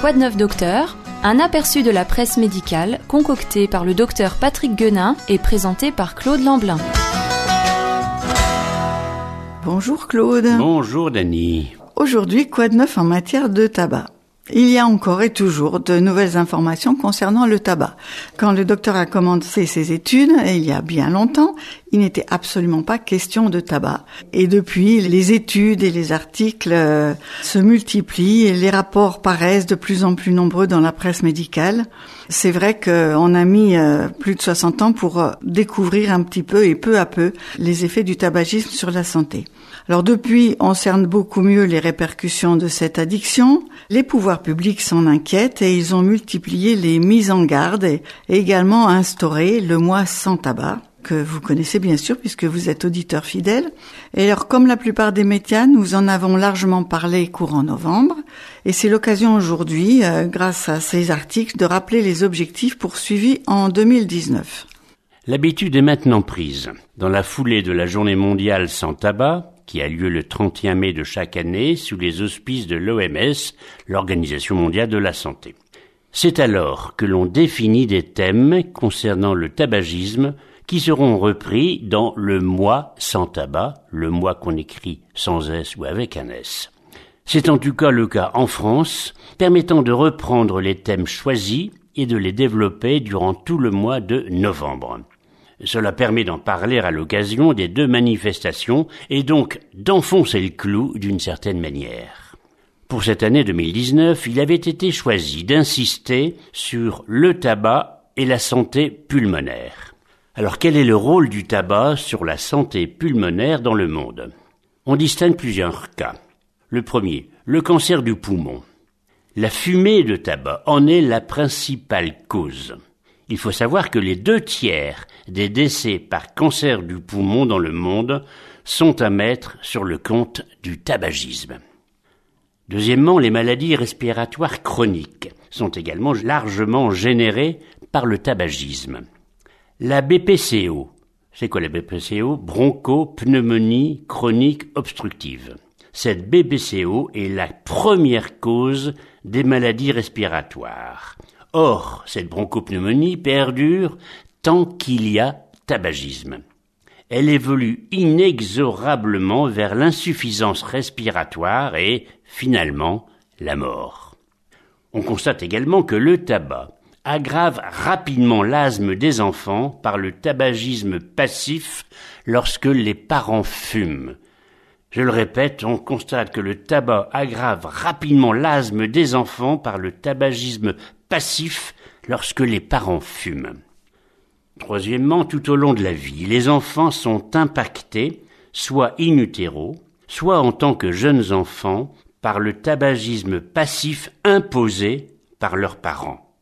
Quoi de neuf docteur? Un aperçu de la presse médicale concocté par le docteur Patrick Guenin et présenté par Claude Lamblin. Bonjour Claude. Bonjour Dany. Aujourd'hui, quoi de neuf en matière de tabac? Il y a encore et toujours de nouvelles informations concernant le tabac. Quand le docteur a commencé ses études, il y a bien longtemps, il n'était absolument pas question de tabac. Et depuis, les études et les articles euh, se multiplient et les rapports paraissent de plus en plus nombreux dans la presse médicale. C'est vrai qu'on a mis euh, plus de 60 ans pour euh, découvrir un petit peu et peu à peu les effets du tabagisme sur la santé. Alors depuis, on cerne beaucoup mieux les répercussions de cette addiction. Les pouvoirs publics s'en inquiètent et ils ont multiplié les mises en garde et également instauré le mois sans tabac que vous connaissez bien sûr puisque vous êtes auditeur fidèle. Et alors comme la plupart des médias, nous en avons largement parlé courant novembre et c'est l'occasion aujourd'hui, euh, grâce à ces articles, de rappeler les objectifs poursuivis en 2019. L'habitude est maintenant prise. Dans la foulée de la journée mondiale sans tabac, qui a lieu le 31 mai de chaque année sous les auspices de l'OMS, l'Organisation mondiale de la santé. C'est alors que l'on définit des thèmes concernant le tabagisme qui seront repris dans le mois sans tabac, le mois qu'on écrit sans S ou avec un S. C'est en tout cas le cas en France, permettant de reprendre les thèmes choisis et de les développer durant tout le mois de novembre. Cela permet d'en parler à l'occasion des deux manifestations et donc d'enfoncer le clou d'une certaine manière. Pour cette année 2019, il avait été choisi d'insister sur le tabac et la santé pulmonaire. Alors quel est le rôle du tabac sur la santé pulmonaire dans le monde? On distingue plusieurs cas. Le premier, le cancer du poumon. La fumée de tabac en est la principale cause. Il faut savoir que les deux tiers des décès par cancer du poumon dans le monde sont à mettre sur le compte du tabagisme. Deuxièmement, les maladies respiratoires chroniques sont également largement générées par le tabagisme. La BPCO, c'est quoi la BPCO Bronchopneumonie chronique obstructive. Cette BPCO est la première cause des maladies respiratoires. Or, cette bronchopneumonie perdure tant qu'il y a tabagisme. Elle évolue inexorablement vers l'insuffisance respiratoire et, finalement, la mort. On constate également que le tabac aggrave rapidement l'asthme des enfants par le tabagisme passif lorsque les parents fument. Je le répète, on constate que le tabac aggrave rapidement l'asthme des enfants par le tabagisme passif lorsque les parents fument. Troisièmement, tout au long de la vie, les enfants sont impactés, soit in soit en tant que jeunes enfants, par le tabagisme passif imposé par leurs parents.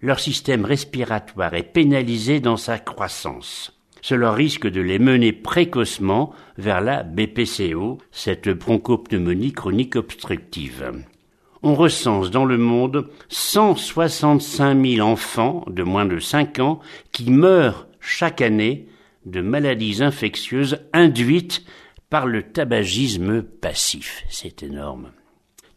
Leur système respiratoire est pénalisé dans sa croissance. Cela risque de les mener précocement vers la BPCO, cette bronchopneumonie chronique obstructive on recense dans le monde 165 000 enfants de moins de 5 ans qui meurent chaque année de maladies infectieuses induites par le tabagisme passif. C'est énorme.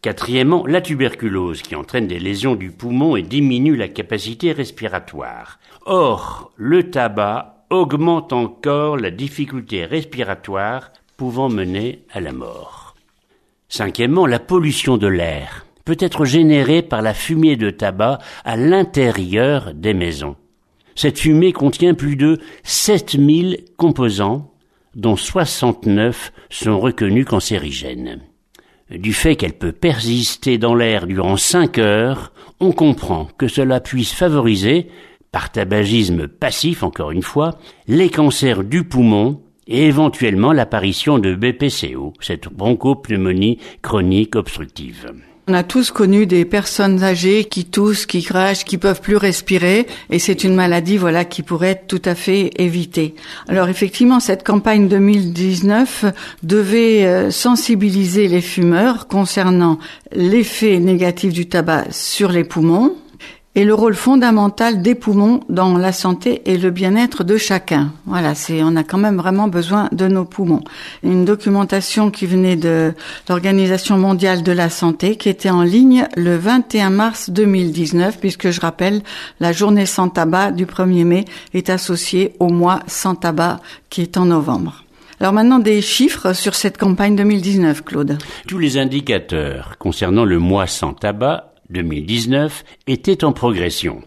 Quatrièmement, la tuberculose qui entraîne des lésions du poumon et diminue la capacité respiratoire. Or, le tabac augmente encore la difficulté respiratoire pouvant mener à la mort. Cinquièmement, la pollution de l'air peut être générée par la fumée de tabac à l'intérieur des maisons. Cette fumée contient plus de 7000 composants, dont 69 sont reconnus cancérigènes. Du fait qu'elle peut persister dans l'air durant 5 heures, on comprend que cela puisse favoriser, par tabagisme passif encore une fois, les cancers du poumon et éventuellement l'apparition de BPCO, cette bronchopneumonie chronique obstructive. On a tous connu des personnes âgées qui toussent, qui crachent, qui peuvent plus respirer, et c'est une maladie, voilà, qui pourrait être tout à fait évitée. Alors effectivement, cette campagne 2019 devait euh, sensibiliser les fumeurs concernant l'effet négatif du tabac sur les poumons, et le rôle fondamental des poumons dans la santé et le bien-être de chacun. Voilà, c'est on a quand même vraiment besoin de nos poumons. Une documentation qui venait de l'Organisation mondiale de la santé qui était en ligne le 21 mars 2019 puisque je rappelle la journée sans tabac du 1er mai est associée au mois sans tabac qui est en novembre. Alors maintenant des chiffres sur cette campagne 2019 Claude. Tous les indicateurs concernant le mois sans tabac 2019 était en progression.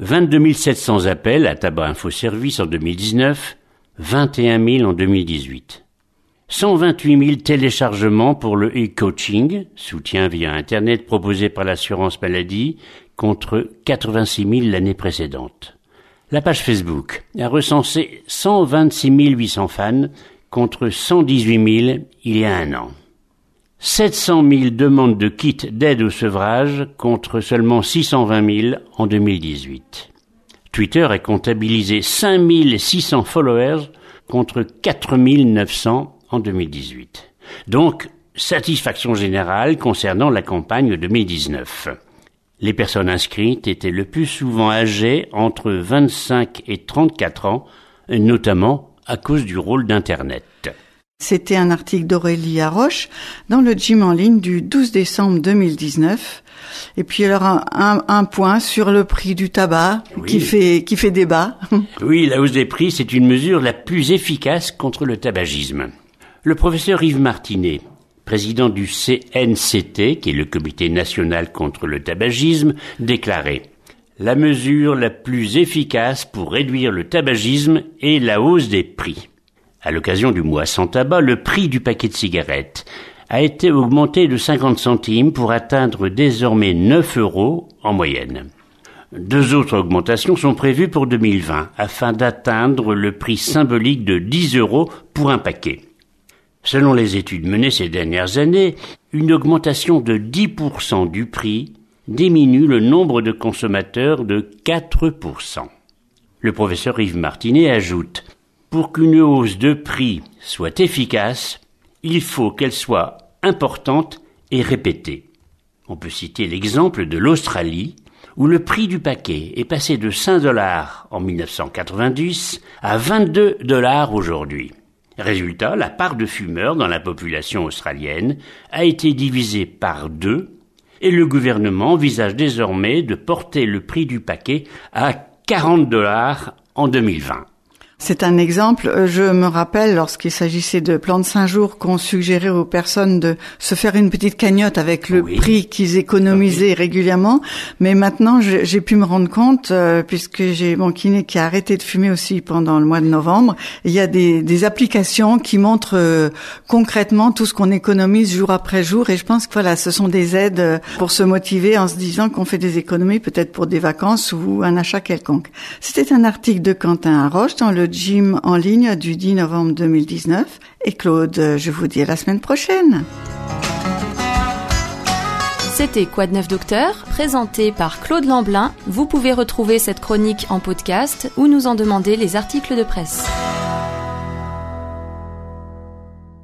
22 700 appels à Tabac Info Service en 2019, 21 000 en 2018. 128 000 téléchargements pour le e-coaching, soutien via Internet proposé par l'assurance maladie, contre 86 000 l'année précédente. La page Facebook a recensé 126 800 fans contre 118 000 il y a un an. 700 000 demandes de kits d'aide au sevrage contre seulement 620 000 en 2018. Twitter a comptabilisé 5 600 followers contre 4 900 en 2018. Donc, satisfaction générale concernant la campagne 2019. Les personnes inscrites étaient le plus souvent âgées entre 25 et 34 ans, notamment à cause du rôle d'Internet. C'était un article d'Aurélie Roche dans le gym en ligne du 12 décembre 2019. Et puis alors un, un, point sur le prix du tabac qui fait qui fait débat. Oui, la hausse des prix, c'est une mesure la plus efficace contre le tabagisme. Le professeur Yves Martinet, président du CNCT, qui est le Comité national contre le tabagisme, déclarait La mesure la plus efficace pour réduire le tabagisme est la hausse des prix. À l'occasion du mois sans tabac, le prix du paquet de cigarettes a été augmenté de 50 centimes pour atteindre désormais 9 euros en moyenne. Deux autres augmentations sont prévues pour 2020 afin d'atteindre le prix symbolique de 10 euros pour un paquet. Selon les études menées ces dernières années, une augmentation de 10% du prix diminue le nombre de consommateurs de 4%. Le professeur Yves Martinet ajoute pour qu'une hausse de prix soit efficace, il faut qu'elle soit importante et répétée. On peut citer l'exemple de l'Australie, où le prix du paquet est passé de 5 dollars en 1990 à 22 dollars aujourd'hui. Résultat, la part de fumeurs dans la population australienne a été divisée par deux et le gouvernement envisage désormais de porter le prix du paquet à 40 dollars en 2020. C'est un exemple. Euh, je me rappelle lorsqu'il s'agissait de plans de cinq jours qu'on suggérait aux personnes de se faire une petite cagnotte avec le prix qu'ils économisaient régulièrement. Mais maintenant, j'ai pu me rendre compte, euh, puisque j'ai mon kiné qui a arrêté de fumer aussi pendant le mois de novembre, il y a des, des applications qui montrent euh, concrètement tout ce qu'on économise jour après jour. Et je pense que voilà, ce sont des aides pour se motiver en se disant qu'on fait des économies peut-être pour des vacances ou un achat quelconque. C'était un article de Quentin Roche dans le gym en ligne du 10 novembre 2019. Et Claude, je vous dis à la semaine prochaine. C'était Quoi de neuf docteur, présenté par Claude Lamblin. Vous pouvez retrouver cette chronique en podcast ou nous en demander les articles de presse.